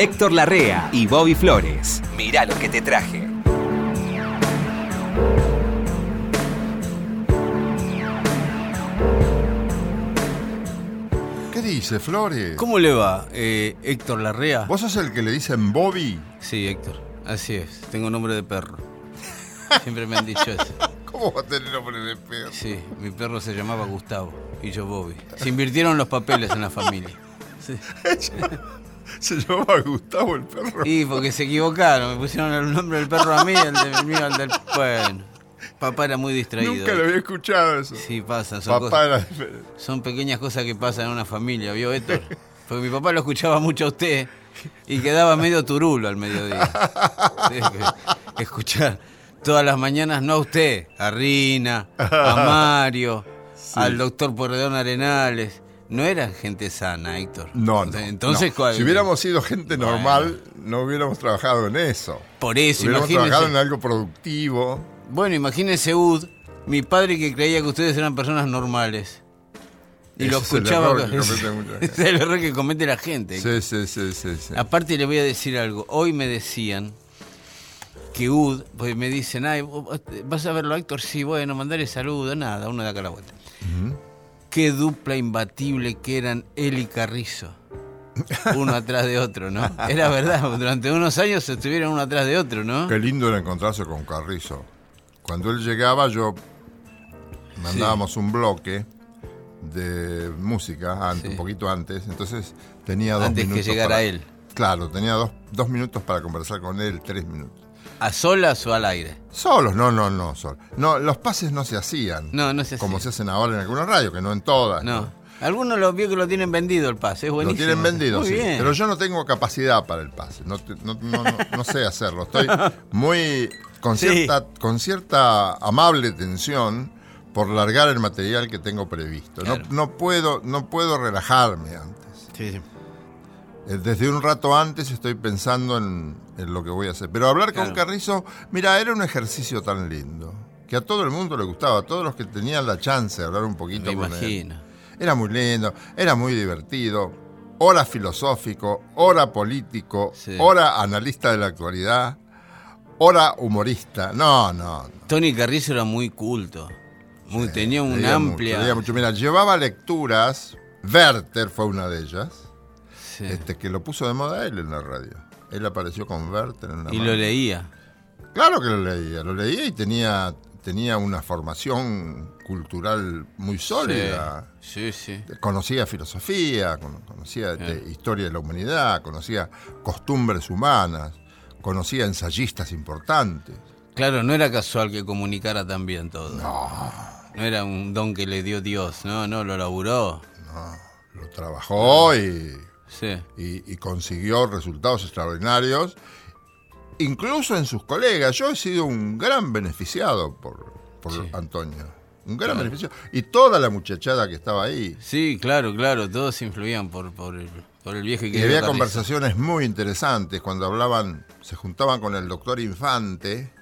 Héctor Larrea y Bobby Flores. Mirá lo que te traje. ¿Qué dice, Flores? ¿Cómo le va, eh, Héctor Larrea? ¿Vos sos el que le dicen Bobby? Sí, Héctor, así es. Tengo nombre de perro. Siempre me han dicho eso. ¿Cómo va a tener nombre de perro? Sí, mi perro se llamaba Gustavo y yo Bobby. Se invirtieron los papeles en la familia. Sí. Se llamaba Gustavo el perro. Y porque se equivocaron, me pusieron el nombre del perro a mí y el de mío al del. Bueno, papá era muy distraído. Nunca lo había escuchado eso. Sí, pasa, son, Papá cosas- era son pequeñas cosas que pasan en una familia, ¿vio Héctor? Porque mi papá lo escuchaba mucho a usted y quedaba medio turulo al mediodía. Escuchar todas las mañanas, no a usted, a Rina, a Mario, al doctor Porredón Arenales. No eran gente sana, Héctor. No, no. Entonces, no. ¿cuál- si hubiéramos sido gente Bueno. normal, no hubiéramos trabajado en eso. por eso, hubiéramos trabajado en algo productivo. Bueno, imagínese Ud, mi padre que creía que ustedes eran personas normales. Y Ese lo es el escuchaba. error que comete es el error que comete la gente. Sí, sí, sí, sí. sí. Aparte le voy a decir algo. Hoy me decían que Ud, pues me dicen, ay, ¿vas a verlo, Héctor? Sí, bueno, mandarle saludos, nada, uno de acá a la vuelta. Qué dupla imbatible que eran él y Carrizo. Uno atrás de otro, ¿no? Era verdad, durante unos años estuvieron uno atrás de otro, ¿no? Qué lindo era encontrarse con Carrizo. Cuando él llegaba, yo mandábamos un bloque de música antes, Sí. un poquito antes, entonces tenía dos Antes que minutos. llegara para- él. Claro, tenía dos, dos minutos para conversar con él, tres minutos. ¿A solas o al aire? Solos, no, no, no, solos. No, los pases no se hacían. No, no se Como hacían. se hacen ahora en algunas radios, que no en todas. No. Algunos lo vio que lo tienen vendido el pase, es Lo buenísimo. tienen vendido, Muy sí. bien. Pero yo no tengo capacidad para el pase. No, no, no, no- no sé hacerlo. Estoy muy. con Sí. cierta, con cierta amable tensión por largar el material que tengo previsto. No-. No, puedo, no puedo relajarme antes. Sí, sí. Eh, Desde un rato antes estoy pensando en, en lo que voy a hacer. Pero hablar con Claro. Carrizo, mira, era un ejercicio tan lindo. Que a todo el mundo le gustaba, a todos los que tenían la chance de hablar un poquito Me con él. imagino. Era muy lindo, era muy divertido, hora filosófico, hora político, Sí. hora analista de la actualidad, hora humorista. No, no. no. Tony Carrizo era muy culto. Muy, tenía una mucho, amplia. leía mucho. Mira, llevaba lecturas, Werther fue una de ellas, Sí. este, que lo puso de moda él en la radio. Él apareció con Werther en la y mano. lo leía. Claro que lo leía, lo leía y tenía, tenía una formación cultural muy sólida. Sí, sí. conocía filosofía, con- conocía este, historia de la humanidad, conocía costumbres humanas, conocía ensayistas importantes. Claro, no era casual que comunicara tan bien todo. No. No era un don que le dio Dios, no, no, lo laburó. Lo trabajó y, Sí. y- y consiguió resultados extraordinarios, incluso en sus colegas. Yo he sido un gran beneficiado por, por Sí. Antonio, un gran beneficiado. Y toda la muchachada que estaba ahí. Sí, claro, claro, todos influían por, por, el, por el viejo y Y había conversaciones muy interesantes cuando hablaban, se juntaban con el doctor Infante,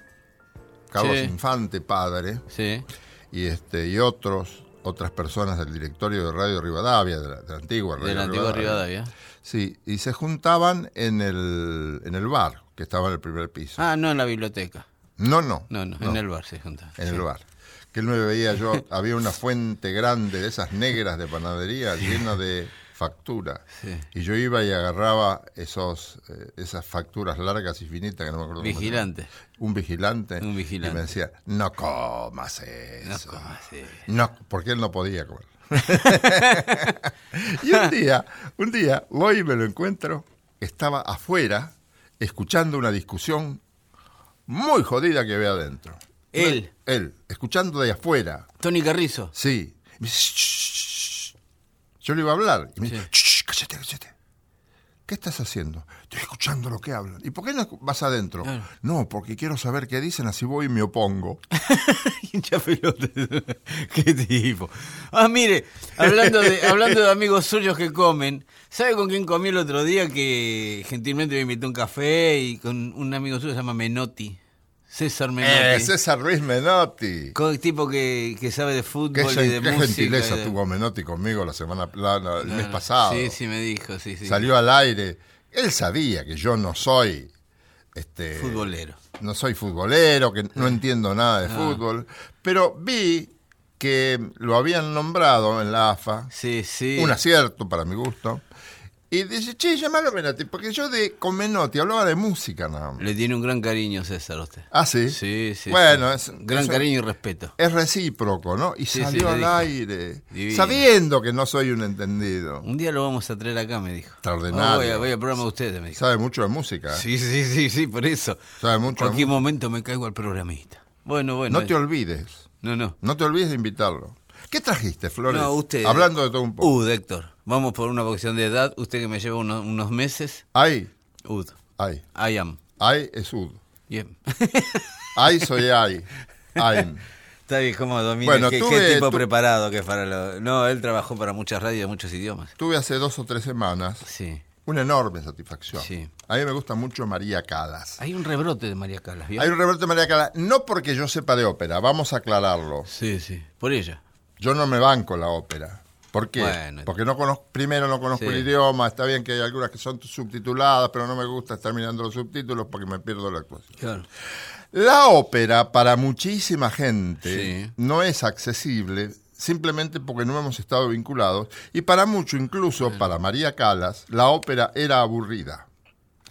Carlos Sí. Infante padre, Sí, y este y otros, otras personas del directorio de Radio Rivadavia, de la, de la antigua Radio de la antigua Rivadavia. Sí, y se juntaban en el, en el bar, que estaba en el primer piso. Ah, no en la biblioteca. No, no. No, no, en el bar se juntaban. En el bar. Que él me veía yo, había una fuente grande de esas negras de panadería llena de factura. Sí. Y yo iba y agarraba esos, eh, esas facturas largas y finitas que no me acuerdo. Vigilante. Un vigilante. Un vigilante. Y me decía, no comas eso. No comas, sí. No, porque él no podía comer. y un día, un día voy y me lo encuentro, estaba afuera escuchando una discusión muy jodida que había adentro. Él, Él, escuchando de afuera. Tony Carrizo. Sí. Y me dice, "Shh, shh, shh". Yo le iba a hablar. Y me dice, "Shh, cállate, cállate. ¿Qué estás haciendo? Estoy escuchando lo que hablan. ¿Y por qué no vas adentro? Claro. No, porque quiero saber qué dicen, así voy y me opongo. Hincha pelota. Qué tipo. Ah, mire, hablando de, hablando de amigos suyos que comen, ¿sabe con quién comí el otro día que gentilmente me invitó un café y con un amigo suyo que se llama Menotti? César Menotti. Eh, César Ruiz Menotti. Co- tipo que, que sabe de Qué, fútbol y gen- de qué música. gentileza y de- tuvo Menotti conmigo la semana la- la- el mes Ah, pasado. Sí, sí, me dijo, sí, sí. Salió al aire Él sabía que yo no soy este, Futbolero. no soy futbolero, que no entiendo nada de Ah. fútbol, pero vi que lo habían nombrado en la AFA, Sí, sí. un acierto para mi gusto, y dice, che, llamalo a Menotti, porque yo de con Menotti hablaba de música nada más. Le tiene un gran cariño César a usted. Ah, sí. Sí, sí. Bueno, sí. es gran eso- cariño y respeto. Es recíproco, ¿no? Y Sí, salió al aire, Divino. sabiendo que no soy un entendido. Un día lo vamos a traer acá, me dijo. Extraordinario. Oh, voy, a, voy al programa de ustedes, me dijo. Sabe mucho de música. ¿eh? Sí, sí, sí, sí, por eso. Sabe En mucho de cualquier momento me caigo al programista. Bueno, bueno. No te olvides. no, no. No te olvides de invitarlo. ¿Qué trajiste, Flores? No, usted. Hablando de todo un poco. Ud, Héctor. Vamos por una cuestión de edad. Usted que me lleva unos, unos meses. Ay, Ud. ay. I am. Ay es ud. Bien. Ay soy ay. Ay. Está bien, ¿cómo domina? Bueno, ¿Qué, tuve- qué tipo tu- preparado que es para lo... No, él trabajó para muchas radios de muchos idiomas. Tuve hace dos o tres semanas Sí. una enorme satisfacción. Sí. A mí me gusta mucho María Calas. Hay un rebrote de María Calas, ¿vio? Hay un Roberto María Calas, no porque yo sepa de ópera, vamos a aclararlo. Sí, sí. Por ella. Yo no me banco la ópera. ¿Por qué? Bueno. Porque no conozco, primero no conozco Sí. el idioma, está bien que hay algunas que son subtituladas, pero no me gusta estar mirando los subtítulos porque me pierdo la actuación. Claro. La ópera para muchísima gente Sí. no es accesible simplemente porque no hemos estado vinculados y para mucho, incluso para María Calas, la ópera era aburrida.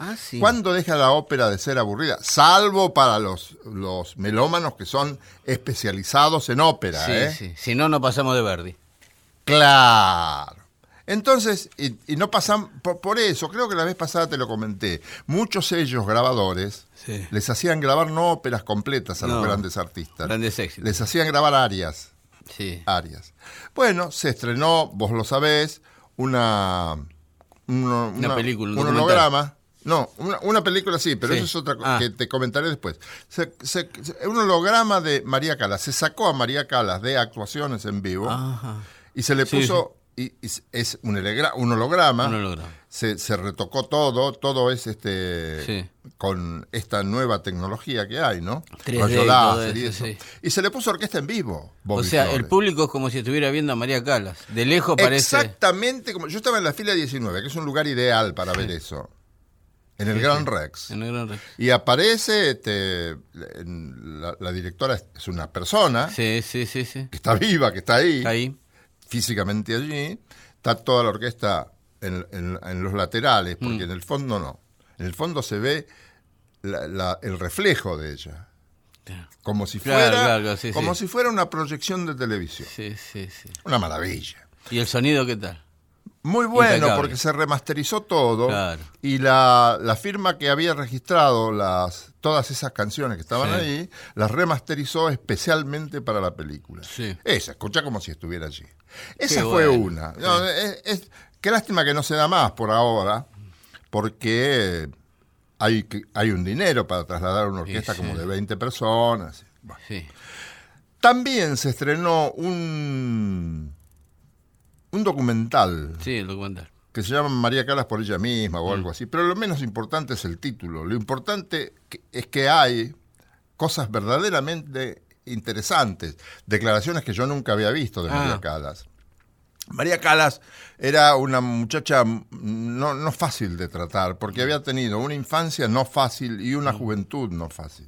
Ah, sí. ¿Cuándo deja la ópera de ser aburrida? Salvo para los, los melómanos que son especializados en ópera. Sí, ¿eh? sí. Si no, no pasamos de Verdi. Claro. Entonces, y, y no pasan, por, por eso, creo que la vez pasada te lo comenté, muchos sellos grabadores Sí. les hacían grabar no óperas completas a los grandes artistas. Grandes éxitos. Les hacían grabar arias, Sí. arias. Bueno, se estrenó, vos lo sabés, una... Una película, un holograma. No, una, una película sí, pero Sí. eso es otra cosa Ah. que te comentaré después. Se- se- se- un holograma de María Calas. Se sacó a María Calas de actuaciones en vivo Ajá. Y se le Sí, puso, y, y es un, hologra- un holograma, Un holograma. Se, se retocó todo, todo es este Sí. con esta nueva tecnología que hay, ¿no? 3D Rayo y láser todo y eso, eso. sí. Y se le puso orquesta en vivo. O sea, Flores. el público es como si estuviera viendo a María Calas. De lejos parece. Exactamente como. Yo estaba en la fila 19, que es un lugar ideal para ver eso. En el Gran Rex. En el Gran Rex. Y aparece, este, la, la directora es- una persona Sí, sí, sí, sí. que está viva, que está ahí, Ahí. Físicamente allí. Está toda la orquesta en, en- en los laterales, porque Mm. en el fondo no. En el fondo se ve la- la- el reflejo de ella. Como si fuera, claro, claro, sí, como sí. si fuera una proyección de televisión. Sí, sí, sí. Una maravilla. ¿Y el sonido qué tal? Muy bueno, porque se remasterizó todo. Claro. Y la, la firma que había registrado las, todas esas canciones que estaban ahí, las remasterizó especialmente para la película. Sí. Esa, escucha como si estuviera allí. Esa fue una. No, es- es- qué lástima que no se da más por ahora, porque hay, hay un dinero para trasladar una orquesta sí. como de 20 personas. Bueno. Sí. También se estrenó un, un documental Sí, el documental. que se llama María Calas por ella misma o algo así, pero lo menos importante es el título. Lo importante es que hay cosas verdaderamente interesantes, declaraciones que yo nunca había visto de María Ah. Calas. María Calas era una muchacha mm, no, no fácil de tratar, porque había tenido una infancia no fácil y una juventud no fácil.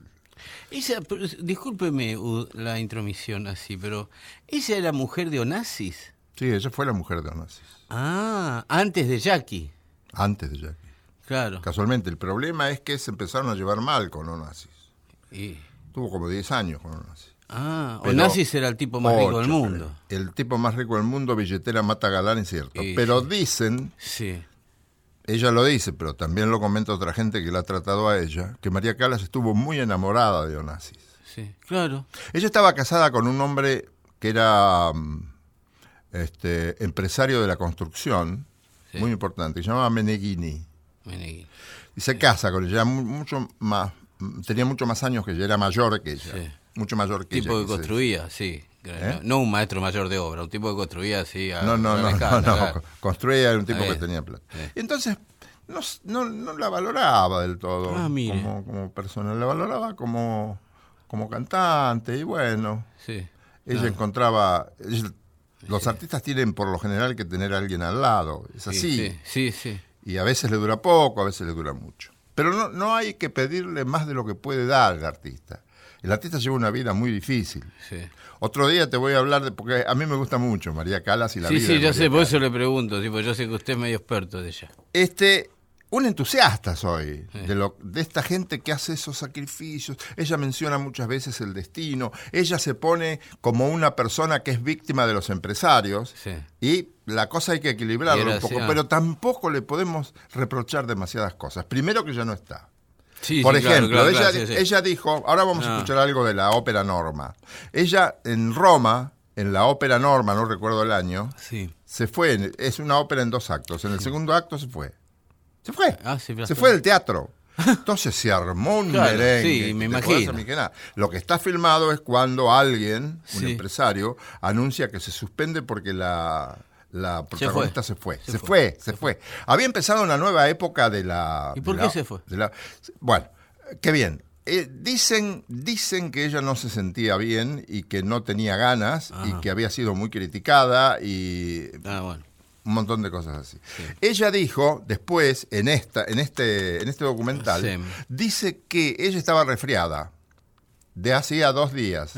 Esa, pero, discúlpeme la intromisión así, pero ¿esa era mujer de Onassis? Sí, ella fue la mujer de Onassis, Ah, antes de Jackie. antes de Jackie. Claro. Casualmente, el problema es que se empezaron a llevar mal con Onassis. Y- Tuvo como 10 años con Onassis. ah, Pero- Onassis era el tipo más rico del mundo. creo. El tipo más rico del mundo, billetera mata galán, es cierto. Y pero dicen, Sí. ella lo dice, pero también lo comenta otra gente que la ha tratado a ella, que María Calas estuvo muy enamorada de Onassis. Sí, claro. Ella estaba casada con un hombre que era mm, este, empresario de la construcción, Sí. muy importante, que se llamaba Meneghini. Meneghini. Y se casa con ella, mu- mucho más, tenía mucho más años que ella, era mayor que ella. Sí. Mucho mayor que tipo ella. que quise construía, sí. ¿Eh? No un maestro mayor de obra, un tipo que construía así. a No, no, no, no, escala, no. Construía, era un tipo que tenía plata. Sí. Entonces, no, no, no la valoraba del todo Ah, como, como persona, la valoraba como, como cantante y bueno, Sí. ella encontraba... ella- los artistas tienen por lo general que tener a alguien al lado, es así. Sí, sí, sí. Y a veces le dura poco, a veces le dura mucho. Pero no, no hay que pedirle más de lo que puede dar el artista. El artista lleva una vida muy difícil. Sí. Otro día te voy a hablar de, porque a mí me gusta mucho María Calas y la Sí, vida. sí, de yo María sé, por eso le pregunto, tipo, yo sé que usted es medio experto de ella. Este, un entusiasta soy de, lo, de esta gente que hace esos sacrificios. Ella menciona muchas veces el destino. Ella se pone como una persona que es víctima de los empresarios. Sí. Y la cosa hay que equilibrarla un poco, pero tampoco le podemos reprochar demasiadas cosas. Primero que ya no está. Sí, Por sí, ejemplo, claro, ella, claro, dijo, ahora vamos a escuchar algo de la ópera Norma. Ella en Roma, en la ópera Norma, no recuerdo el año, Sí. se fue, es una ópera en dos actos. En el segundo acto se fue. Se fue. Ah, sí, se fue del teatro. Entonces se armó un Claro, merengue. sí, me imagino. Lo que está filmado es cuando alguien, un Sí. empresario, anuncia que se suspende porque la, la protagonista se fue. Se, Se fue, fue, se fue. Había empezado una nueva época de la... ¿Y por qué la- se fue? la- bueno, qué bien. Eh, dicen, dicen que ella no se sentía bien y que no tenía ganas y que había sido muy criticada y Ah, bueno. Un montón de cosas así. Ella dijo después en esta, en este, en este documental, Sí. dice que ella estaba resfriada de hacía dos días,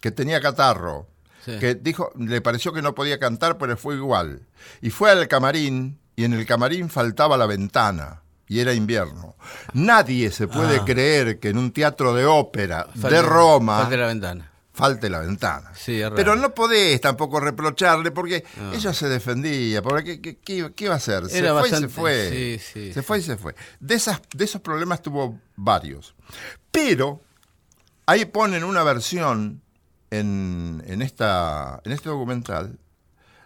que tenía catarro, Sí. que dijo, le pareció que no podía cantar, pero fue igual. Y fue al camarín y en el camarín faltaba la ventana. Y era invierno. Nadie se puede Ah. creer que en un teatro de ópera de Roma la ventana. Falte la ventana. Sí, es raro. Pero no podés tampoco reprocharle porque No. ella se defendía. Porque, ¿qué, qué- qué iba a hacer? Se fue y se fue. sí, sí, se fue y se fue. De, esas, de esos problemas tuvo varios. Pero ahí ponen una versión en, en, esta, en este documental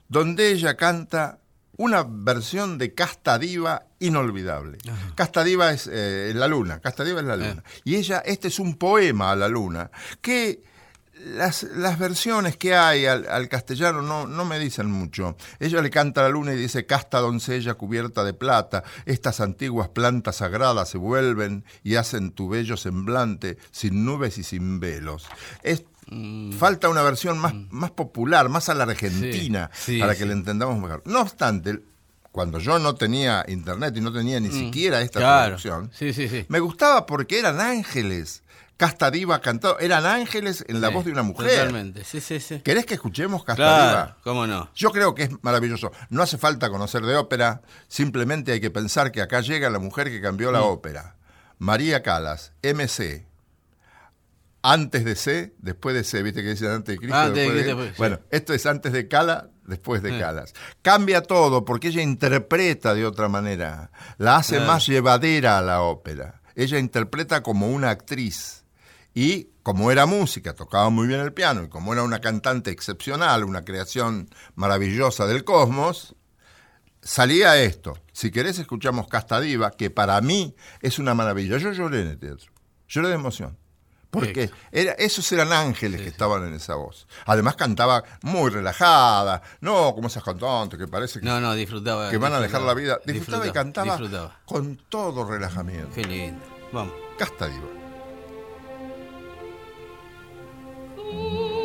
donde ella canta una versión de Casta Diva inolvidable. Casta Diva es eh, la luna, Casta Diva es la luna. Y ella, este es un poema a la luna, que las, las versiones que hay al, al castellano no, no me dicen mucho. Ella le canta a la luna y dice, casta doncella cubierta de plata, estas antiguas plantas sagradas se vuelven y hacen tu bello semblante sin nubes y sin velos. Es, Falta una versión más, más popular, más a la argentina, Sí, sí, para que sí. la entendamos mejor. No obstante, cuando yo no tenía internet y no tenía ni siquiera esta Mm. Claro. traducción, me gustaba porque eran ángeles. Casta Diva cantado, eran ángeles en la Sí, voz de una mujer. Totalmente, sí, sí, sí. ¿Querés que escuchemos Casta Claro, Diva? cómo no. Yo creo que es maravilloso. No hace falta conocer de ópera, simplemente hay que pensar que acá llega la mujer que cambió Mm. la ópera. María Calas, MC. Antes de C, después de C, viste que dicen antes de Cristo. Antes de después de- Cristo. Bueno, esto es antes de Cala, después de. Calas. Cambia todo porque ella interpreta de otra manera. La hace más llevadera a la ópera. Ella interpreta como una actriz. Y como era música, tocaba muy bien el piano, y como era una cantante excepcional, una creación maravillosa del cosmos, salía esto. Si querés escuchamos Casta Diva, que para mí es una maravilla. Yo lloré en el teatro, lloré de emoción. Porque era, esos eran ángeles que estaban en esa voz. Además cantaba muy relajada, no como esas cantantes que parece que, No, no, disfrutaba. que van a dejar la vida. Disfrutaba, y cantaba Disfrutaba. con todo relajamiento. Qué lindo. Vamos. Casta Diva. you.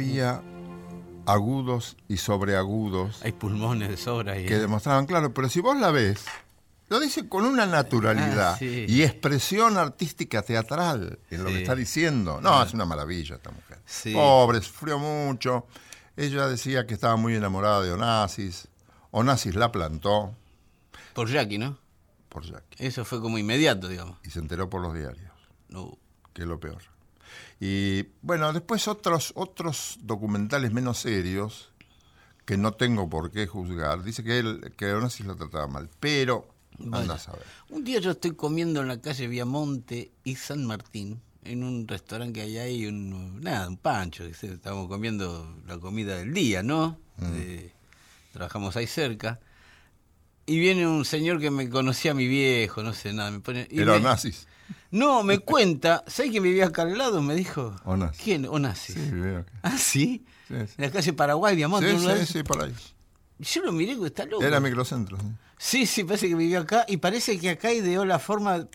Había agudos y sobreagudos Hay pulmones de sobra ahí. que ¿eh? demostraban claro, pero si vos la ves, lo dice con una naturalidad Ah, sí. y expresión artística teatral en lo que está diciendo. No, es una maravilla esta mujer. Sí. Pobre, sufrió mucho. Ella decía que estaba muy enamorada de Onassis. Onassis la plantó Por Jackie, ¿no? por Jackie Eso fue como inmediato, digamos. y se enteró por los diarios. No. que es lo peor. Y bueno, después otros, otros documentales menos serios, que no tengo por qué juzgar, dice que él, que Onassis lo trataba mal, pero anda Vaya. a saber. Un día yo estoy comiendo en la calle Viamonte y San Martín, en un restaurante que hay ahí, un, nada, un pancho, estamos comiendo la comida del día, ¿no? Eh, trabajamos ahí cerca. Y viene un señor que me conocía a mi viejo, no sé nada, me pone... y Era me- Onassis. No, me cuenta, ¿sabes quién vivía acá al lado? Me dijo. Onassis. ¿Quién? Onassis. Sí, veo que- ¿Ah, sí? Sí, sí. En la calle Paraguay, Viamonte. Sí, sí, sí, por ahí. Yo lo miré que está loco. Era microcentro. sí. Sí, sí, parece que vivió acá y parece que acá ideó la forma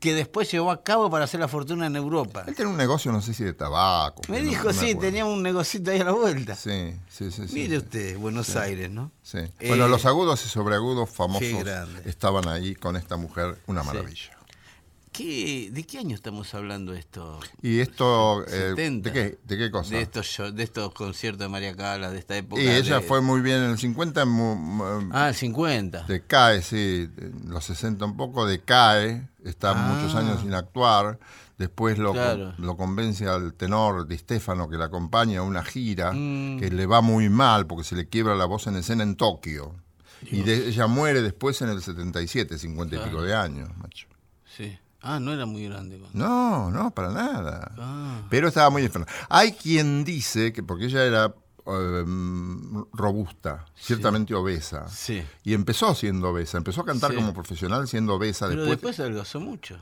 que después llevó a cabo para hacer la fortuna en Europa. Él tiene un negocio, no sé si de tabaco. Me dijo, no sí, tenía un negocito ahí a la vuelta. Sí, sí, sí. sí, Mire sí. usted, Buenos Aires, ¿no? Sí. Eh, Bueno, los agudos y sobreagudos famosos estaban ahí con esta mujer, una maravilla. ¿Qué, ¿De qué año estamos hablando esto? Y esto, eh, 70. ¿de qué, de qué cosa? De estos, show- de estos conciertos de María Cala, de esta época. y ella de- fue muy bien en el 50, mu- mu- Ah, el 50. decae, sí, en los 60 un poco, decae, está Ah. muchos años sin actuar, después lo, Claro. lo convence al tenor Di Stefano que la acompaña a una gira, Mm. que le va muy mal porque se le quiebra la voz en escena en Tokio. Y de- ella muere después en el 77, 50 y pico de años, macho. Sí. Ah, no era muy grande. No, no, para nada. Ah. Pero estaba muy enferma. Hay quien dice que, porque ella era eh, robusta, ciertamente obesa, Sí. y empezó siendo obesa, empezó a cantar Sí. como profesional siendo obesa Pero después. después adelgazó mucho.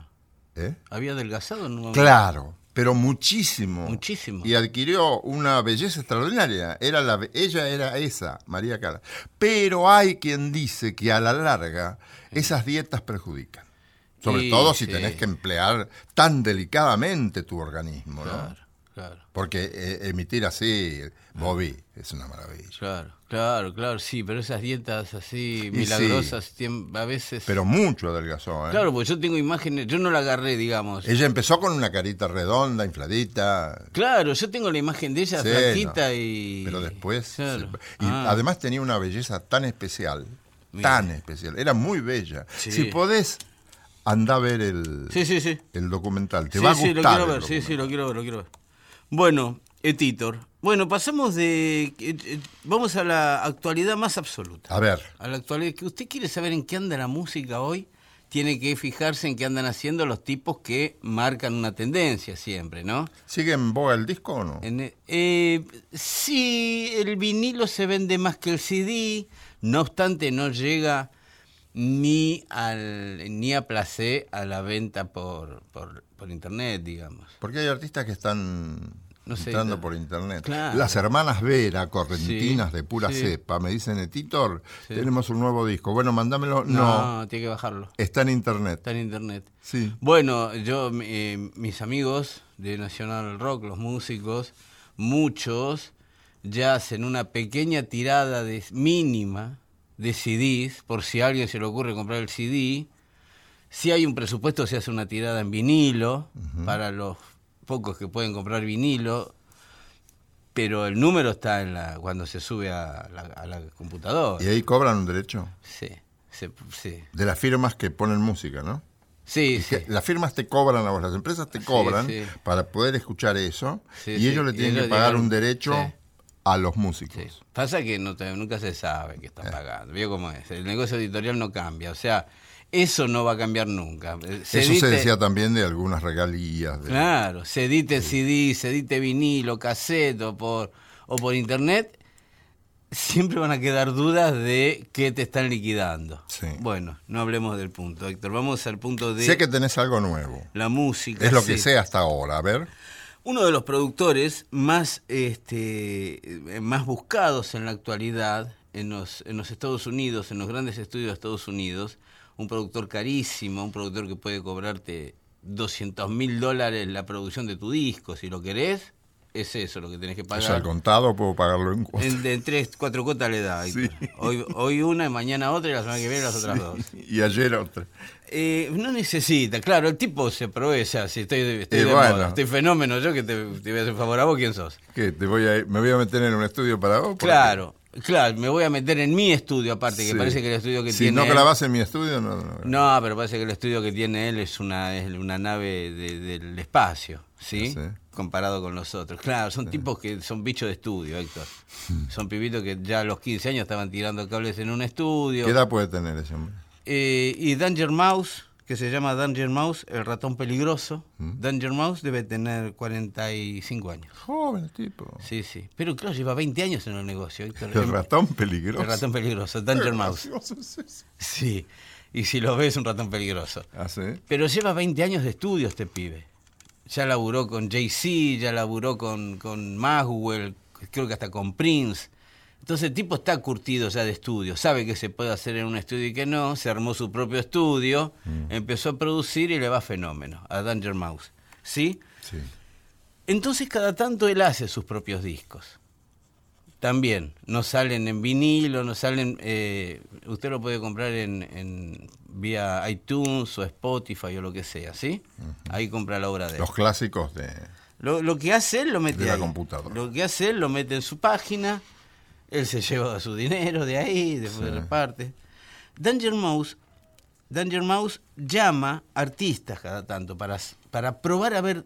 ¿Eh? Había adelgazado en un momento. Claro, pero muchísimo. Muchísimo. Y adquirió una belleza extraordinaria. Era la, ella era esa, María Cala. Pero hay quien dice que a la larga esas dietas perjudican. Sobre Sí, todo si sí. tenés que emplear tan delicadamente tu organismo, ¿no? Claro, claro, Porque eh, emitir así, Bobby, es una maravilla. claro, claro, claro, sí, pero esas dietas así milagrosas tiem- a veces... Pero mucho adelgazó, ¿eh? Claro, porque yo tengo imágenes, yo no la agarré, digamos. Ella empezó con una carita redonda, infladita. Claro, yo tengo la imagen de ella Sí, flaquita no. y... Pero después. Claro. se- y Ah, además tenía una belleza tan especial. Mira. Tan especial. Era muy bella. Sí. Si podés, anda a ver el, Sí, sí, sí. el documental. Te sí, va a sí, gustar. lo quiero ver, sí, sí, lo quiero ver, lo quiero ver. Bueno, Etitor. Bueno, pasamos de... eh, eh, Vamos a la actualidad más absoluta. A ver. A la actualidad, que usted quiere saber en qué anda la música hoy, tiene que fijarse en qué andan haciendo los tipos que marcan una tendencia siempre, ¿no? ¿Sigue en boga el disco o no? En, eh, sí, el vinilo se vende más que el CD, no obstante no llega ni al ni a placé a la venta por, por, por internet, digamos. Porque hay artistas que están No sé, entrando no. por internet. Claro. Las hermanas Vera, correntinas Sí, de pura sí. cepa, me dicen, Titor, Sí. tenemos un nuevo disco. Bueno, mándamelo. No, No, tiene que bajarlo. está en internet. Está en internet. Sí. Bueno, yo, eh, mis amigos de National Rock, los músicos, muchos ya hacen una pequeña tirada de, mínima de CDs, por si a alguien se le ocurre comprar el CD. Si hay un presupuesto, se hace una tirada en vinilo, para los pocos que pueden comprar vinilo, pero el número está en la cuando se sube a la, a la computadora. Y ahí cobran un derecho Sí, se- sí, de las firmas que ponen música, ¿no? sí, sí. Las firmas te cobran a vos, las empresas te cobran sí. para poder escuchar eso y ellos le tienen ellos que pagar un derecho. A los músicos. Sí. Pasa que no te- nunca se sabe que Eh. están pagando. ¿Vio cómo es? El negocio editorial no cambia. O sea, eso no va a cambiar nunca. Eh, Eso se decía también de algunas regalías. de- Claro, se edite CD, se edite vinilo, cassette o por, o por internet. Siempre van a quedar dudas de qué te están liquidando. Sí. Bueno, no hablemos del punto, Héctor. Vamos al punto de Sé que tenés algo nuevo. la música. Es lo que sé hasta ahora. A ver. Uno de los productores más, este, más buscados en la actualidad en los, en los Estados Unidos, en los grandes estudios de Estados Unidos, un productor carísimo, un productor que puede cobrarte 200 mil dólares la producción de tu disco, si lo querés, es eso lo que tenés que O sea, al pagar. contado puedo pagarlo en cuotas. En, tres, cuatro cuotas le da. Sí. Hoy, hoy una, y mañana otra, y la semana que viene las otras dos. Y ayer otra. Eh, no necesita, claro, el tipo se provee ya, si estoy, estoy Y de bueno. moda, estoy fenómeno, yo que te, te voy a hacer favor a vos, ¿quién sos? ¿Qué? Te voy a, ¿Me voy a meter en un estudio para vos? Claro, claro, me voy a meter en mi estudio aparte, que parece que el estudio que si tiene no él- grabás en mi estudio, no. no. No, pero parece que el estudio que tiene él es una, es una nave de- del espacio, ¿sí? Sí. Comparado con los otros. Claro, son tipos que son bichos de estudio, Héctor. Hmm. Son pibitos que ya a los 15 años estaban tirando cables en un estudio. ¿Qué edad puede tener ese hombre? Eh, y Danger Mouse, que se llama Danger Mouse, el ratón peligroso. ¿Mm? Danger Mouse debe tener 45 años. Joven tipo. Sí, sí. Pero claro, lleva 20 años en el negocio, Héctor. El ratón peligroso. El ratón peligroso, Danger Mouse. es. Sí. Y si lo ves, un ratón peligroso. Ah, sí. Pero lleva 20 años de estudio este pibe. Ya laburó con Jay-Z, ya laburó con, con Maxwell, creo que hasta con Prince. Entonces el tipo está curtido ya de estudio, sabe que se puede hacer en un estudio y que no, se armó su propio estudio, empezó a producir y le va fenómeno a Danger Mouse. ¿Sí? Sí. Entonces cada tanto él hace sus propios discos. También, no salen en vinilo, no salen... eh, usted lo puede comprar en, en- vía iTunes o Spotify o lo que sea, ¿sí? Ahí compra la obra de él. Los clásicos de... Lo, lo que hace él lo mete De la ahí. computadora. Lo que hace él lo mete en su página, él se lleva su dinero de ahí, después Sí. reparte. Danger Mouse, Danger Mouse llama artistas cada tanto para, para probar a ver.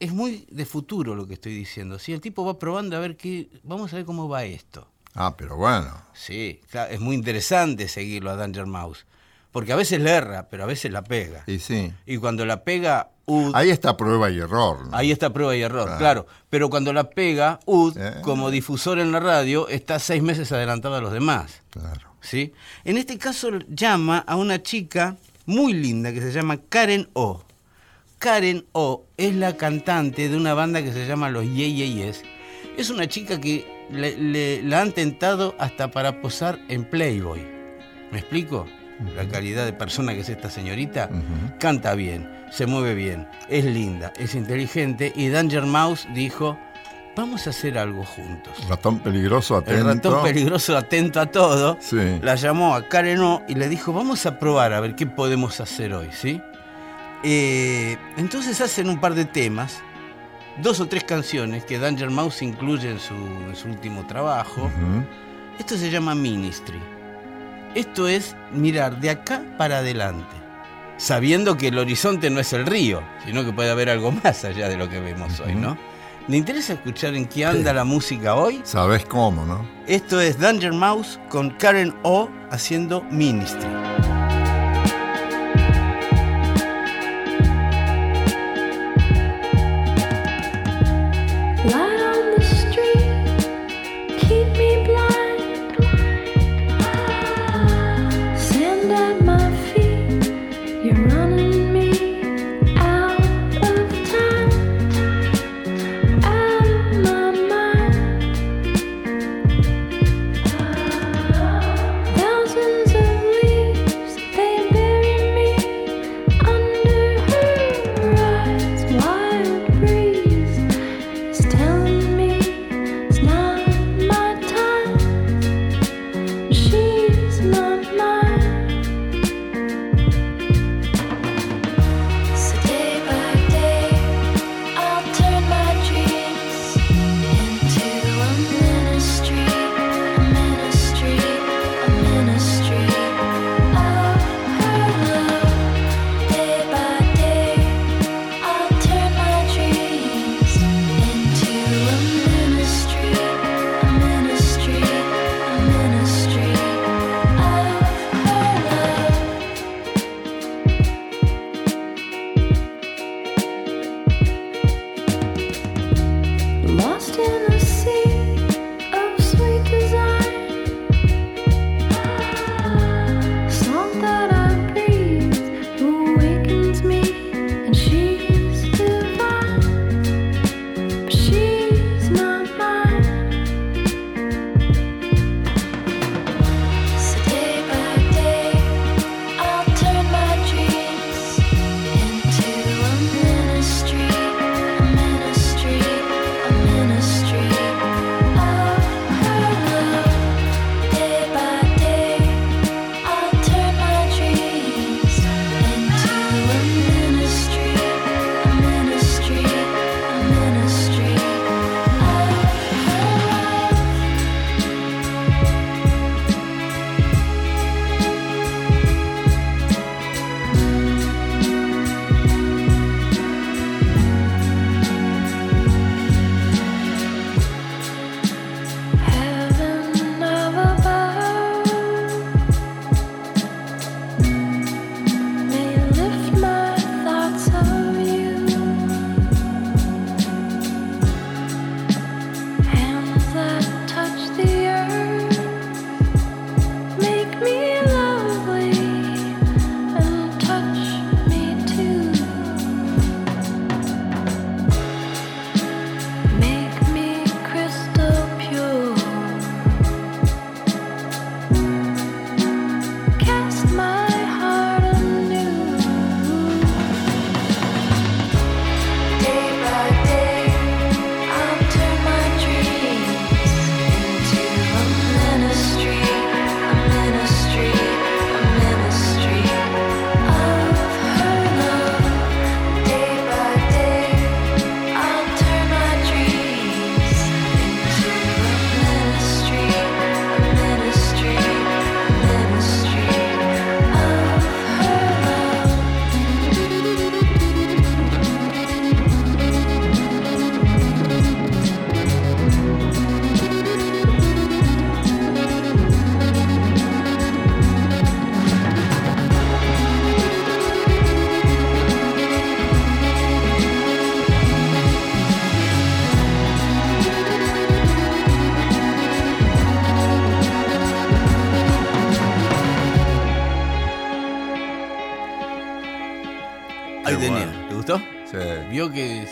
Es muy de futuro lo que estoy diciendo. Si el tipo va probando a ver qué. Vamos a ver cómo va esto. Ah, pero bueno. Sí, claro, es muy interesante seguirlo a Danger Mouse. Porque a veces le erra, pero a veces la pega. Y sí. Y cuando la pega, Ud, Ahí está prueba y error. ¿no? Ahí está prueba y error, Claro. claro. Pero cuando la pega, UD, Eh. como difusor en la radio, está seis meses adelantado a los demás. Claro. ¿sí? En este caso llama a una chica muy linda que se llama Karen O. Karen O es la cantante de una banda que se llama Los Ye Ye Yes. Es una chica que le, le- la han tentado hasta para posar en Playboy. ¿Me explico? La calidad de persona que es esta señorita. Canta bien, se mueve bien, es linda, es inteligente y Danger Mouse dijo, vamos a hacer algo juntos. Ratón peligroso, atento. El ratón peligroso, atento a todo, Sí. la llamó a Karen O y le dijo, vamos a probar a ver qué podemos hacer hoy, ¿sí? Eh, entonces hacen un par de temas, dos o tres canciones que Danger Mouse incluye en su, en su último trabajo. Esto se llama Ministry. Esto es mirar de acá para adelante, sabiendo que el horizonte no es el río, sino que puede haber algo más allá de lo que vemos hoy, ¿no? ¿Le interesa escuchar en qué anda Sí. la música hoy? Sabes cómo, ¿no? Esto es Danger Mouse con Karen O haciendo Ministry.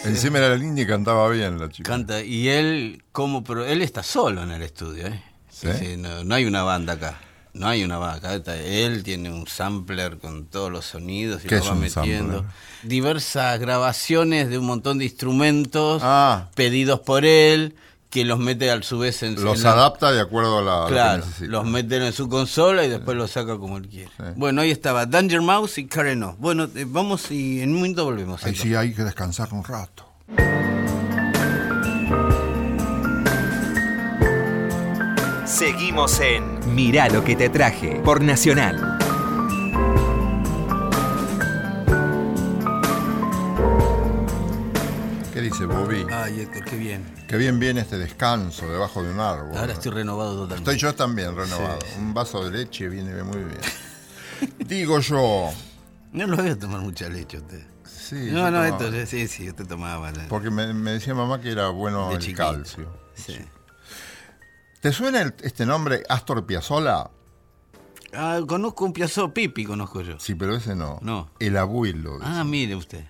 Se- Encima era linda y cantaba bien la chica. canta. Y él, como, pero él está solo en el estudio, ¿eh? ¿Sí? Dice, no, no hay una banda acá. No hay una banda acá. está- Él tiene un sampler con todos los sonidos y ¿Qué lo es va un metiendo. sampler? Diversas grabaciones de un montón de instrumentos Ah. pedidos por él, que los mete a su vez en Los en la- adapta de acuerdo a la, a lo que Claro, los meten en su consola y después los saca como él quiere. Sí. Bueno, ahí estaba Danger Mouse y Karen O. Bueno, eh, vamos y en un momento volvemos. Ahí sí hay que descansar un rato. Seguimos en Mirá lo que te traje por Nacional. Dice Bobby? Ay, Héctor, qué bien. Qué bien viene este descanso debajo de un árbol. Ahora estoy renovado totalmente. Estoy yo también renovado. Sí, sí. Un vaso de leche viene muy bien. Digo yo. No lo voy a tomar mucha leche usted. Sí, no, no, tomaba. Héctor, sí, sí, usted tomaba. la- Porque me, me decía mamá que era bueno de el chiquito. calcio. Sí. ¿Te suena el- este nombre Astor Piazzolla? Ah, conozco un Piazzo Pipi, conozco yo. Sí, pero ese no. No. El abuelo, Ah, mire usted.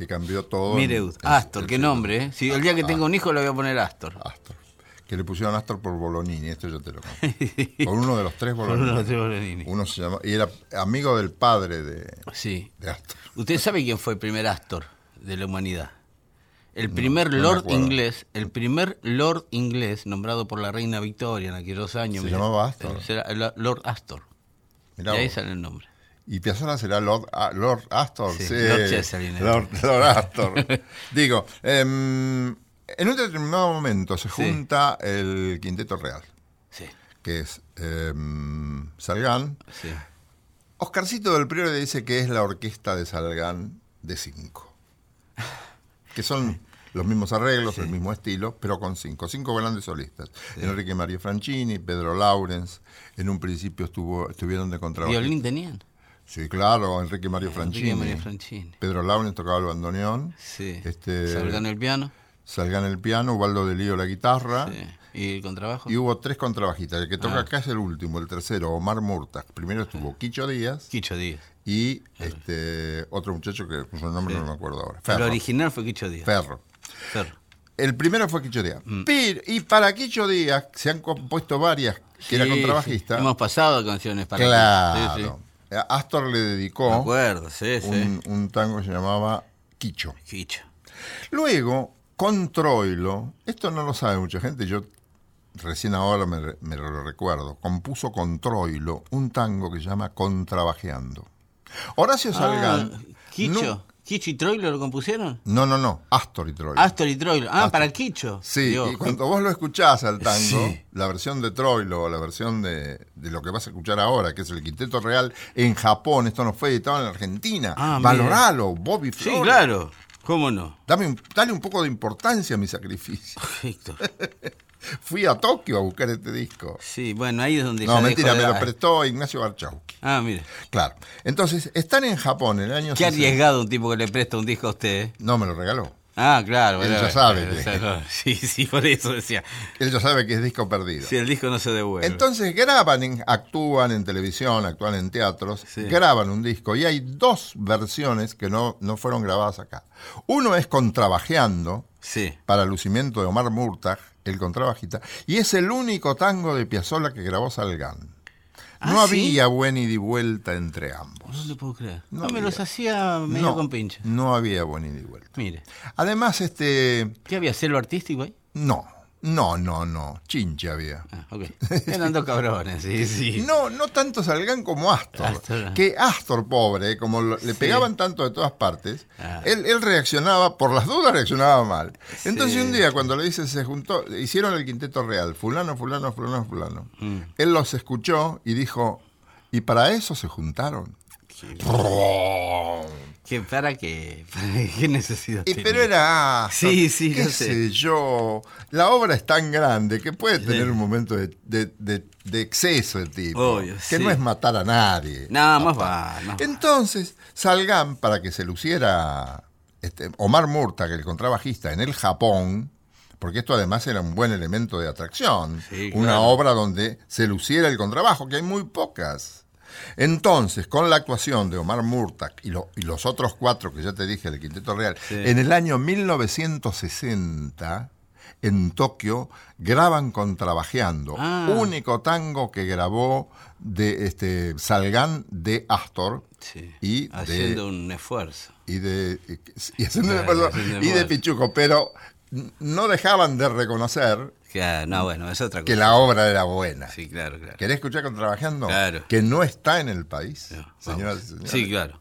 Que cambió todo. Mire en- usted. en- Astor, en- qué nombre, ¿eh? Si el día que tenga un hijo le voy a poner Astor. Astor. Que le pusieron Astor por Bolonini, esto yo te lo conté. Por uno de los tres Por uno de Bolonini. los tres Bolonini. Uno se llama, y era amigo del padre de, Sí. de Astor. ¿Usted sabe quién fue el primer Astor de la humanidad? El primer no Lord inglés, el primer Lord inglés nombrado por la reina Victoria en aquellos años. ¿Se llamaba Astor? el Lord Astor. Mirá de ahí vos. sale el nombre. Y Piazzolla será Lord, Lord Astor. Sí, Sí, Lord. Lord, Lord Astor. Digo, em, en un determinado momento se Sí. junta el Quinteto Real, Sí, que es em, Salgán. sí. Oscarcito del Priore dice que es la orquesta de Salgán de cinco. Que son los mismos arreglos, el mismo estilo, pero con cinco. Cinco grandes solistas. Enrique María Franchini, Pedro Laurens. En un principio estuvo, estuvieron de contrabajista. ¿Violín tenían? Sí, claro, Enrique Mario Franchini. Enrique María Franchini. Pedro Laurens tocaba el bandoneón. Sí. Este, Salgan el piano. Salgán el piano, Ubaldo de Lío la guitarra. Sí. ¿Y el contrabajo? Y hubo tres contrabajistas. El que toca Ah. acá es el último, el tercero, Omar Murtag. Primero estuvo Quicho Díaz Quicho Díaz. y este otro muchacho que su nombre no me acuerdo ahora. Ferro. El original fue Quicho Díaz. Ferro. Ferro. El primero fue Quicho Díaz. Mm. Pero- y para Quicho Díaz se han compuesto varias, que era Sí, contrabajista. sí. Hemos pasado canciones para claro. Sí. Astor le dedicó acuerdo, sí, sí. un, tango que se llamaba Quicho. Quicho. Luego, con Troilo, esto no lo sabe mucha gente, yo recién ahora me, me lo recuerdo, compuso con Troilo un tango que se llama Contrabajeando. Horacio. Ah, Quicho. ¿Quicho y Troilo lo compusieron? no, no, no, Astor y Troilo. Astor y Troilo. Ah, Astor. para el Quicho. Sí, Dios. y cuando vos lo escuchás al tango, Sí. la versión de Troilo, la versión de, de lo que vas a escuchar ahora, que es el Quinteto Real en Japón, esto no fue editado en Argentina. Ah, mira. Valoralo, Bobby Sí, Flores. claro. ¿Cómo no? Dame dale un poco de importancia a mi sacrificio. Víctor. Fui a Tokio a buscar este disco. Sí, bueno, ahí es donde No, mentira, me lo prestó Ignacio Barchowski. Ah, mire. Claro. Entonces, están en Japón en el año Qué 60. arriesgado un tipo que le presta un disco a usted. ¿eh? No, me lo regaló. Ah, claro. Él ya sabe que- Sí, sí, por eso decía. Él ya sabe que es disco perdido. Si el disco no se devuelve. Entonces graban, en- actúan en televisión, actúan en teatros, Sí. graban un disco y hay dos versiones que no, no fueron grabadas acá. Uno es Contrabajeando, Sí. para lucimiento de Omar Murtag, el contrabajista, y es el único tango de Piazzolla que grabó Salgán. No Ah, ¿sí? había buen ida y vuelta entre ambos. No le puedo creer. No No, me los hacía medio no, con pincha. no había buen ida y vuelta. Mire. Además, este, ¿Qué había? ¿Celo artístico ahí? no, no, no, no, chinche había. Ah, ok. Eran dos cabrones, sí, sí. No, no tanto Salgán como Astor. Astor. Que Astor, pobre, como lo- le Sí. pegaban tanto de todas partes, Ah. él, él reaccionaba, por las dudas reaccionaba mal. Entonces Sí. un día cuando le dice se juntó, hicieron el quinteto real, fulano, fulano, fulano, fulano. Mm. Él los escuchó y dijo, ¿y para eso se juntaron? ¿Qué, ¿Para qué? ¿Para qué necesidad Y, pero era Astor, Sí, sí, qué sé. sé yo. La obra es tan grande que puede tener Sí. un momento de, de- de- de exceso de tipo. Obvio, que sí. no es matar a nadie. No, más va. Entonces, Salgán, para que se luciera este, Omar Murtag, el contrabajista, en el Japón, porque esto además era un buen elemento de atracción, Sí, una claro. obra donde se luciera el contrabajo, que hay muy pocas. Entonces, con la actuación de Omar Murtak y, lo- y los otros cuatro que ya te dije del Quinteto Real, Sí. en el año 1960, en Tokio, graban Contrabajeando, Ah. único tango que grabó de este Salgán de Astor Sí. y de Haciendo un esfuerzo. y de y, haciendo un esfuerzo, haciendo y de. Pichuco, pero no dejaban de reconocer Que, ah, no, bueno, es otra cosa. que la obra era buena. Sí, claro, claro. ¿Querés escuchar Contrabajeando? Claro. Que no está en el país, No, señoras y señores. Sí, claro.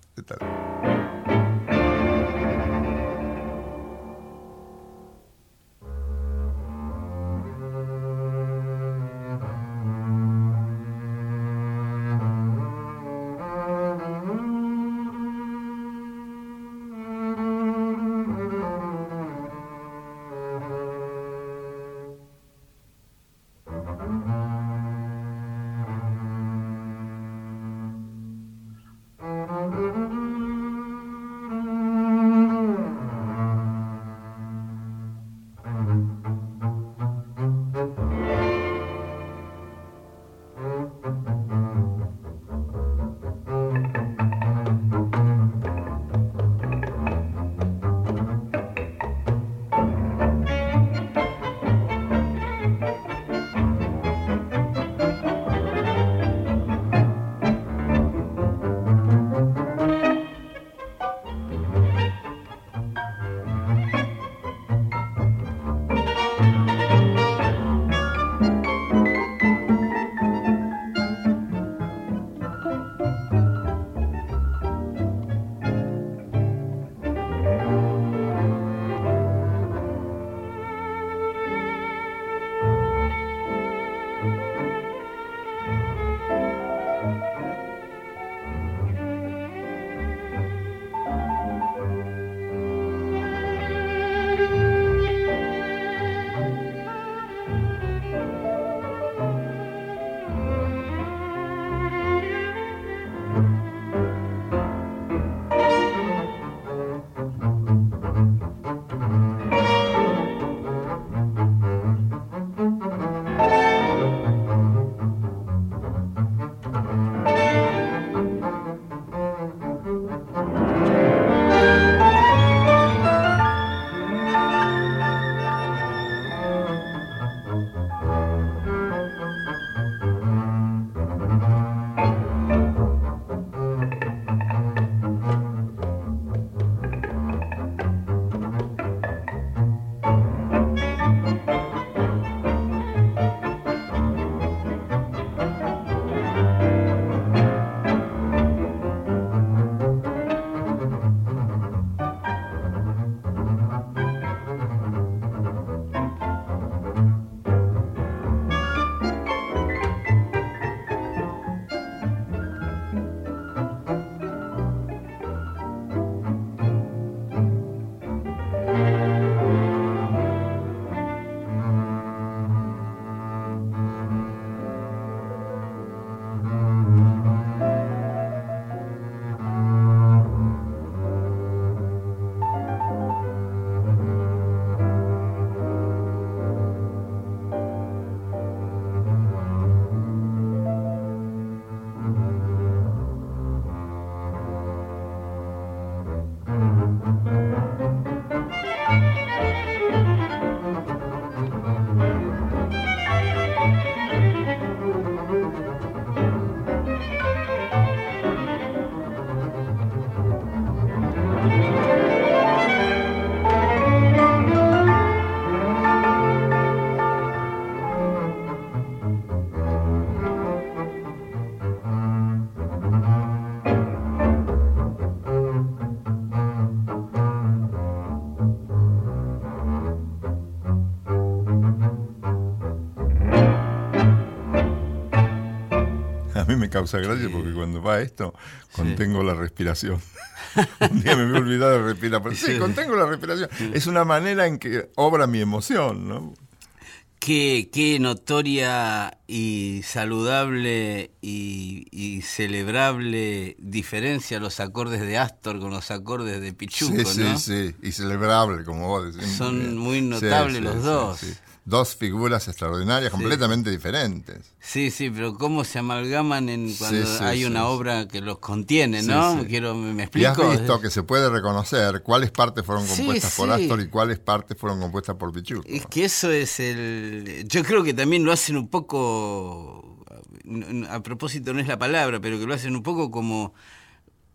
Me causa gracia porque cuando va esto, contengo la respiración. Un día me voy a olvidar de respirar. pero sí, contengo la respiración. Es una manera en que obra mi emoción, ¿no? Qué, qué notoria y saludable y, y celebrable diferencia los acordes de Astor con los acordes de Pichuco, sí, ¿no? sí, sí, y celebrable, como vos decís. Son muy notables los dos. Dos figuras extraordinarias, completamente diferentes. Sí, sí, pero cómo se amalgaman en cuando Sí, sí, hay una obra que los contiene, ¿no? Quiero, ¿me, me Y has explico? visto que se puede reconocer cuáles partes fueron compuestas por. Astor y cuáles partes fueron compuestas por Pichuco. Es que eso es el... Yo creo que también lo hacen un poco... A propósito no es la palabra, pero que lo hacen un poco como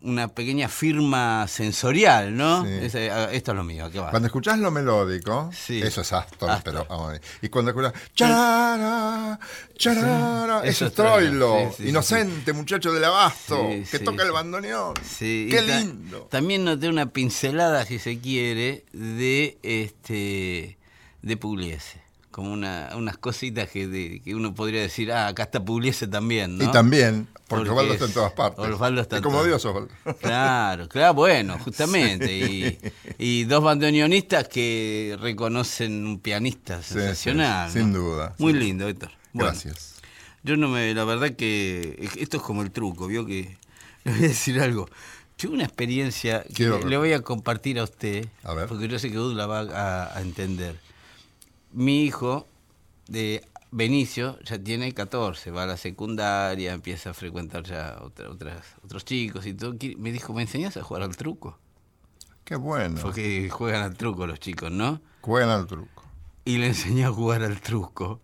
una pequeña firma sensorial, ¿no? Sí. Ah, esto es lo mío, ¿qué va? Cuando escuchás lo melódico, Sí. eso es Astor, Astor. pero ah, y cuando escuchás charara, charara, Sí, eso eso es Troilo, inocente muchacho del abasto, que toca el bandoneón. Qué ta- lindo. También noté una pincelada, si se quiere, de este de Pugliese. Como una, unas cositas que, de- que uno podría decir, ah, acá está Pugliese también, ¿no? Y también, porque, Porque Osvaldo es- está en todas partes. Osvaldo está en como Dios, Osvaldo. Claro, claro, bueno, justamente. Y, y dos bandoneonistas que reconocen un pianista sensacional. sí, sin ¿no? duda, Muy lindo, Héctor. Bueno, Gracias. Yo no me, la verdad que esto es como el truco, vio que le voy a decir algo. Tuve una experiencia que le voy a compartir a usted, A ver. porque yo sé que Ud la va a, a entender. Mi hijo de Benicio ya tiene 14, va a la secundaria, empieza a frecuentar ya otra- otras, otros chicos y todo. Me dijo, ¿me enseñas a jugar al truco? Qué bueno. Porque juegan al truco los chicos, ¿no? Juegan al truco. y le enseñé a jugar al truco.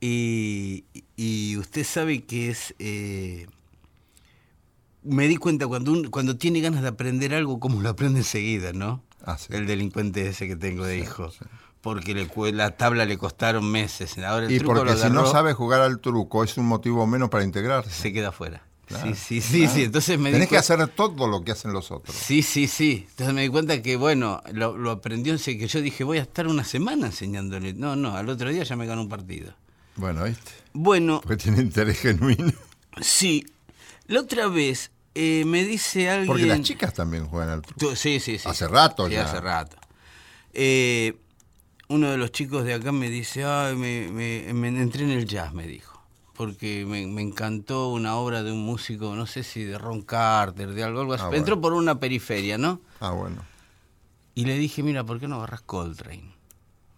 Y, y usted sabe que es... eh, me di cuenta cuando, un- cuando tiene ganas de aprender algo, como lo aprende enseguida, ¿no? Ah, sí. El delincuente ese que tengo de hijo. Porque le la tabla le costaron meses. Ahora el Y truco porque si no sabe jugar al truco es un motivo menos para integrarse. se queda. Claro, sí, sí, sí, sí. Entonces me Tenés que hacer todo lo que hacen los otros. Sí, sí, sí. Entonces me di cuenta que, bueno, lo, lo aprendió, en se- que yo dije, voy a estar una semana enseñándole. No, no, al otro día ya me ganó un partido. Bueno, ¿viste? Bueno, Porque tiene interés genuino. Sí, la otra vez eh, me dice alguien... Porque las chicas también juegan al truco. Sí, sí, sí. Hace rato Sí, ya. hace rato. Eh, uno de los chicos de acá me dice, ay, me, me- me entré en el jazz, me dijo. Porque me, me encantó una obra de un músico, no sé si de Ron Carter, de algo, algo así. Ah, Entró por una periferia, ¿no? Ah, bueno. Y le dije, mira, ¿por qué no agarras Coltrane?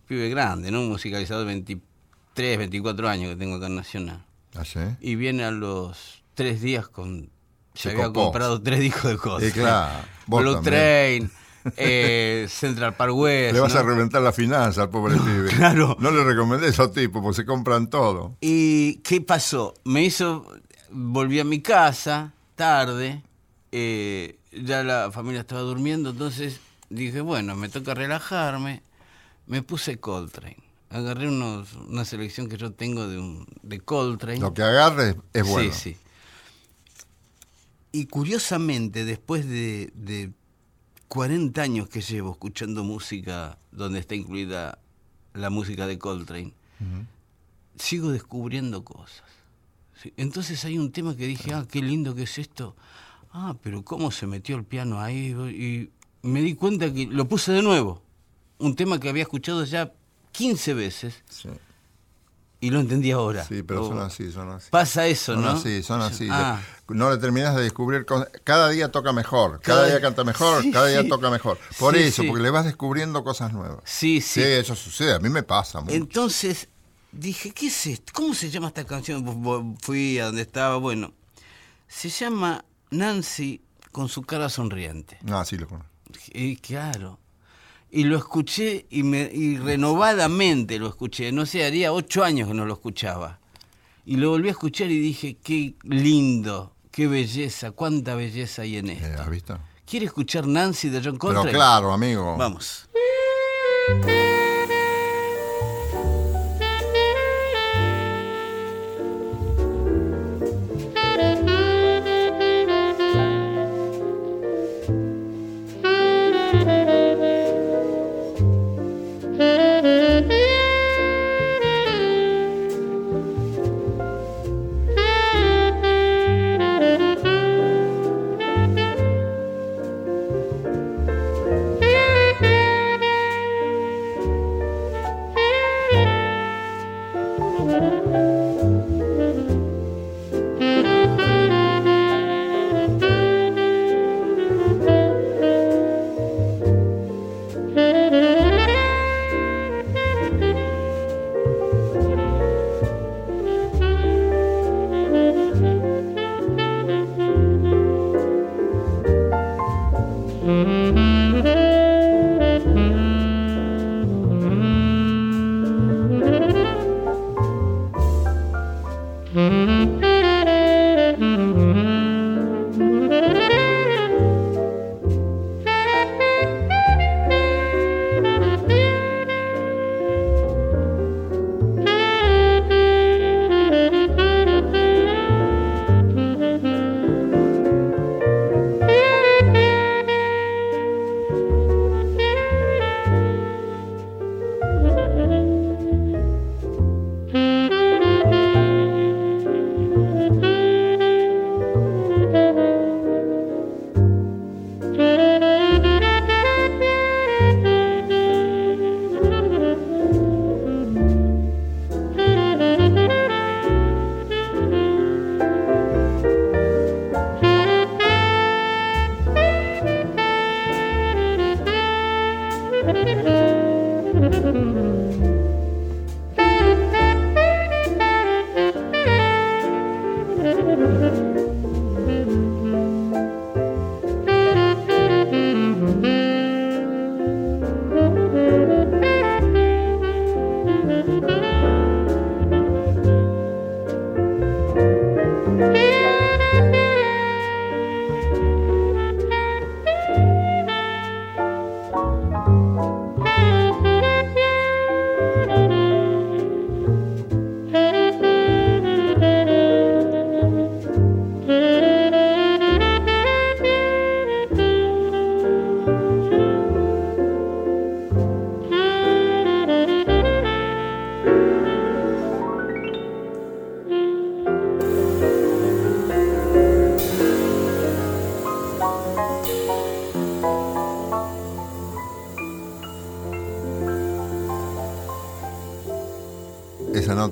Pibe grande, ¿no? Un musicalizado de 23, 24 años que tengo acá en Nacional. ¿Ah, sí? Y viene a los tres días con. Se, Se había copó. comprado tres discos de cosas. Y claro, vos Blue también. Train, eh, Central Park West. Le vas ¿no? a reventar la finanza al pobre pibe. claro. No le recomendé a esos tipos porque se compran todo. ¿Y qué pasó? Me hizo. Volví a mi casa tarde. eh, ya la familia estaba durmiendo. Entonces dije, bueno, me toca relajarme. Me puse Coltrane. Agarré unos, una selección que yo tengo de, un, de Coltrane. Lo que agarre es bueno. Sí, sí. Y curiosamente, después de, de 40 años que llevo escuchando música donde está incluida la música de Coltrane, sigo descubriendo cosas. Entonces hay un tema que dije, ah, qué lindo que es esto. Ah, pero cómo se metió el piano ahí. Y me di cuenta que lo puse de nuevo. Un tema que había escuchado ya 15 veces Sí, y lo entendí ahora. Sí, pero Oh, son así, son así. Pasa eso, Son ¿no? así, son así. Ah. No le terminas de descubrir. cosas. Cada día toca mejor, cada, Cada- día canta mejor, Sí, cada día sí. toca mejor. Por Sí, eso, porque le vas descubriendo cosas nuevas. Sí, sí. Sí, eso sucede. A mí me pasa mucho. Entonces dije, ¿qué es esto? ¿Cómo se llama esta canción? Fui a donde estaba, bueno. Se llama Nancy con su cara sonriente. No, sí lo conozco. Y claro. Y lo escuché y, me, y renovadamente lo escuché. No sé, haría ocho años que no lo escuchaba. Y lo volví a escuchar y dije, qué lindo, qué belleza, cuánta belleza hay en esto. Eh, ¿Has visto? ¿Quiere escuchar Nancy de John Coltrane? Pero claro, amigo. Vamos.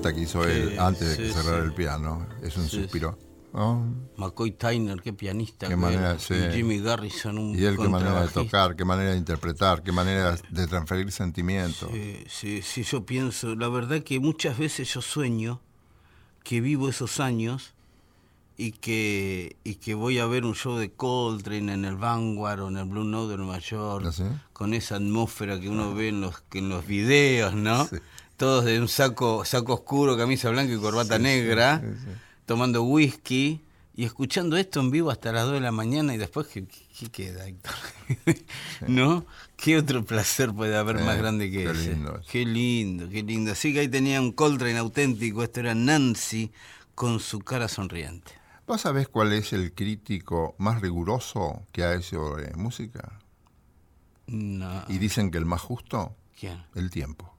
nota que hizo él Sí, antes de que cerrara sí. el piano es un Sí, suspiro. Oh, McCoy Tyner, qué pianista. Qué que manera, era. Y Jimmy Garrison, un y él qué manera de tocar, qué manera de interpretar, qué manera de transferir sentimientos. Sí, sí, sí, yo pienso, la verdad que muchas veces yo sueño que vivo esos años y que, y que voy a ver un show de Coltrane en el Vanguard o en el Blue Note de Nueva York, ¿Ah, sí? con esa atmósfera que uno ve en los, que en los videos, ¿no? Sí. Todos de un saco, saco oscuro, camisa blanca y corbata negra, tomando whisky y escuchando esto en vivo hasta las 2 de la mañana y después, ¿qué, qué queda, Héctor? ¿No? ¿Qué otro placer puede haber más grande que qué ese? lindo eso. Qué lindo, qué lindo. Así que ahí tenía un Coltrane auténtico, esto era Nancy con su cara sonriente. ¿Vos sabés cuál es el crítico más riguroso que hay sobre música? No. Y dicen que el más justo, ¿Quién? el tiempo.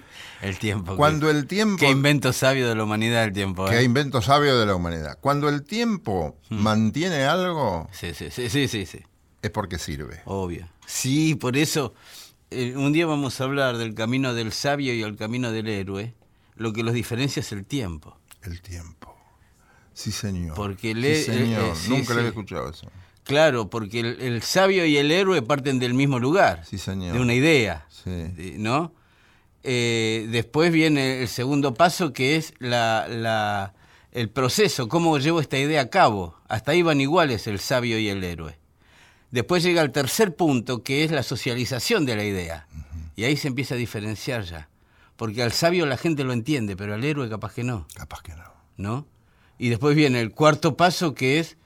El tiempo. Cuando qué- el tiempo... Qué invento sabio de la humanidad el tiempo. Qué ¿eh? invento sabio de la humanidad. Cuando el tiempo Hmm. mantiene algo, Sí, sí, sí, sí, sí, sí. es porque sirve. Obvio. Sí, por eso eh, un día vamos a hablar del camino del sabio y el camino del héroe. Lo que los diferencia es el tiempo. El tiempo. Sí, señor. Porque sí, le- señor. eh, eh, sí, Nunca sí. le había escuchado eso. Claro, porque el, el sabio y el héroe parten del mismo lugar. Sí, señor. De una idea. Sí. ¿No? Eh, después viene el segundo paso que es la, la- el proceso, cómo llevo esta idea a cabo. Hasta ahí van iguales el sabio y el héroe. Después llega el tercer punto, que es la socialización de la idea. Y ahí se empieza a diferenciar ya. Porque al sabio la gente lo entiende, pero al héroe capaz que no. Capaz que no. ¿no? Y después viene el cuarto paso que es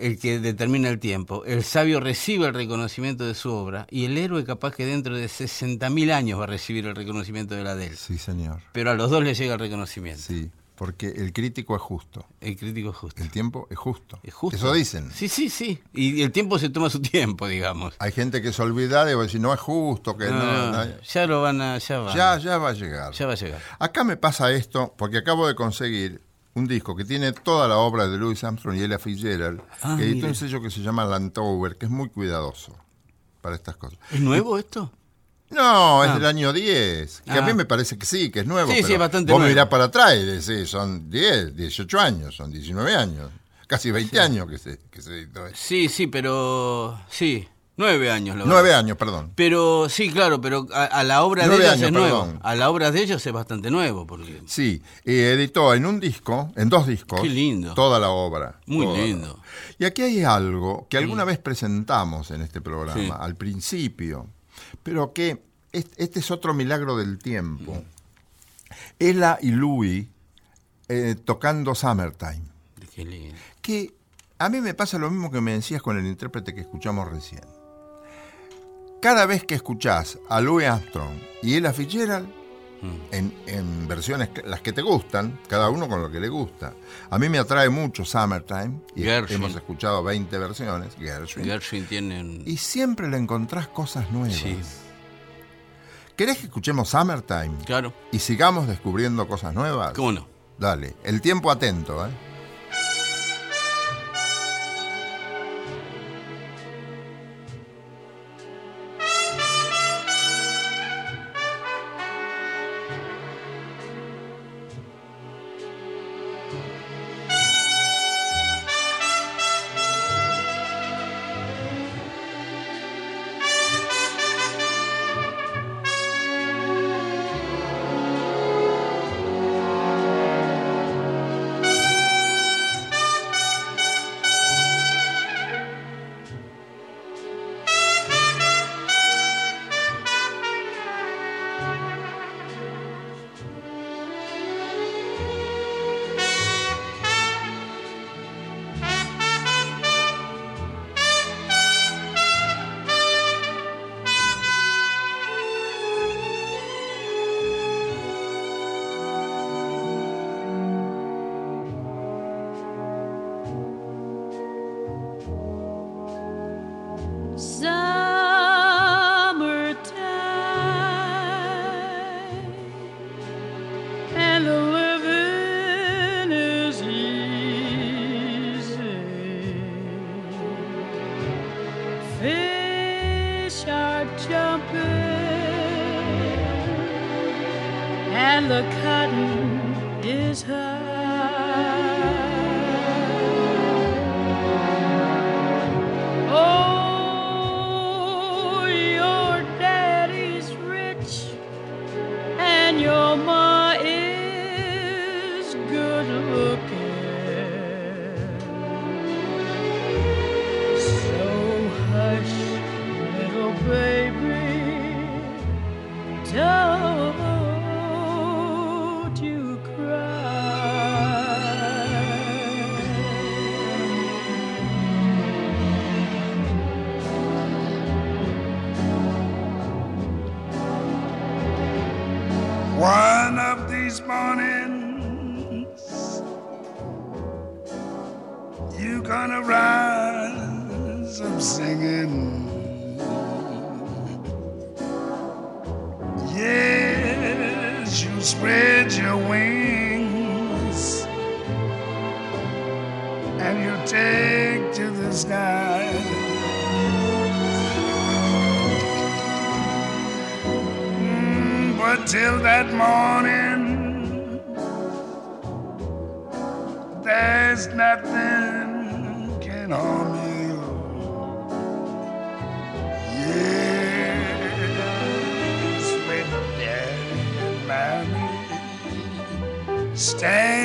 el que determina el tiempo. El sabio recibe el reconocimiento de su obra y el héroe capaz que dentro de 60.000 años va a recibir el reconocimiento de la de él. Sí, señor. Pero a los dos les llega el reconocimiento. Sí, porque el crítico es justo. El crítico es justo. El tiempo es justo. Es justo. Eso dicen. Sí, sí, sí. Y el tiempo se toma su tiempo, digamos. Hay gente que se olvida de decir, no es justo, que no, No, no, ya lo van a... Ya, van. ya, ya va a llegar. Ya va a llegar. Acá me pasa esto, porque acabo de conseguir un disco que tiene toda la obra de Louis Armstrong y Ella Fitzgerald, Ah, que editó un sello que se llama Landover, que es muy cuidadoso para estas cosas. ¿Es nuevo esto? No, es Ah. del año 10, que a Ah. mí me parece que sí, que es nuevo. Sí, sí, pero es bastante Vos nuevo. mirás para atrás y decís, son 10, 18 años, son 19 años, casi 20 años que se, que se editó esto. Sí, sí, pero... Sí. Nueve años, lo Nueve años, perdón. Pero sí, claro, pero a, a la obra Nueve de ellos años, es nuevo. perdón. A la obra de ellos es bastante nuevo, porque Sí, editó en un disco, en dos discos, Qué lindo. toda la obra. Muy toda la lindo. Y aquí hay algo que alguna vez presentamos en este programa, Sí. al principio, pero que es- este es otro milagro del tiempo. Ella y Louis eh, tocando Summertime, qué lindo. que a mí me pasa lo mismo que me decías con el intérprete que escuchamos recién. Cada vez que escuchás a Louis Armstrong y Ella Fitzgerald, en, en versiones las que te gustan, cada uno con lo que le gusta. A mí me atrae mucho Summertime, y Gershwin. hemos escuchado 20 versiones, Gershwin, Gershwin tiene un... y siempre le encontrás cosas nuevas. Sí. ¿Querés que escuchemos Summertime Claro, y sigamos descubriendo cosas nuevas? cómo no. Dale, el tiempo atento, ¿eh? There's nothing can harm you. Yes, with daddy and mommy standing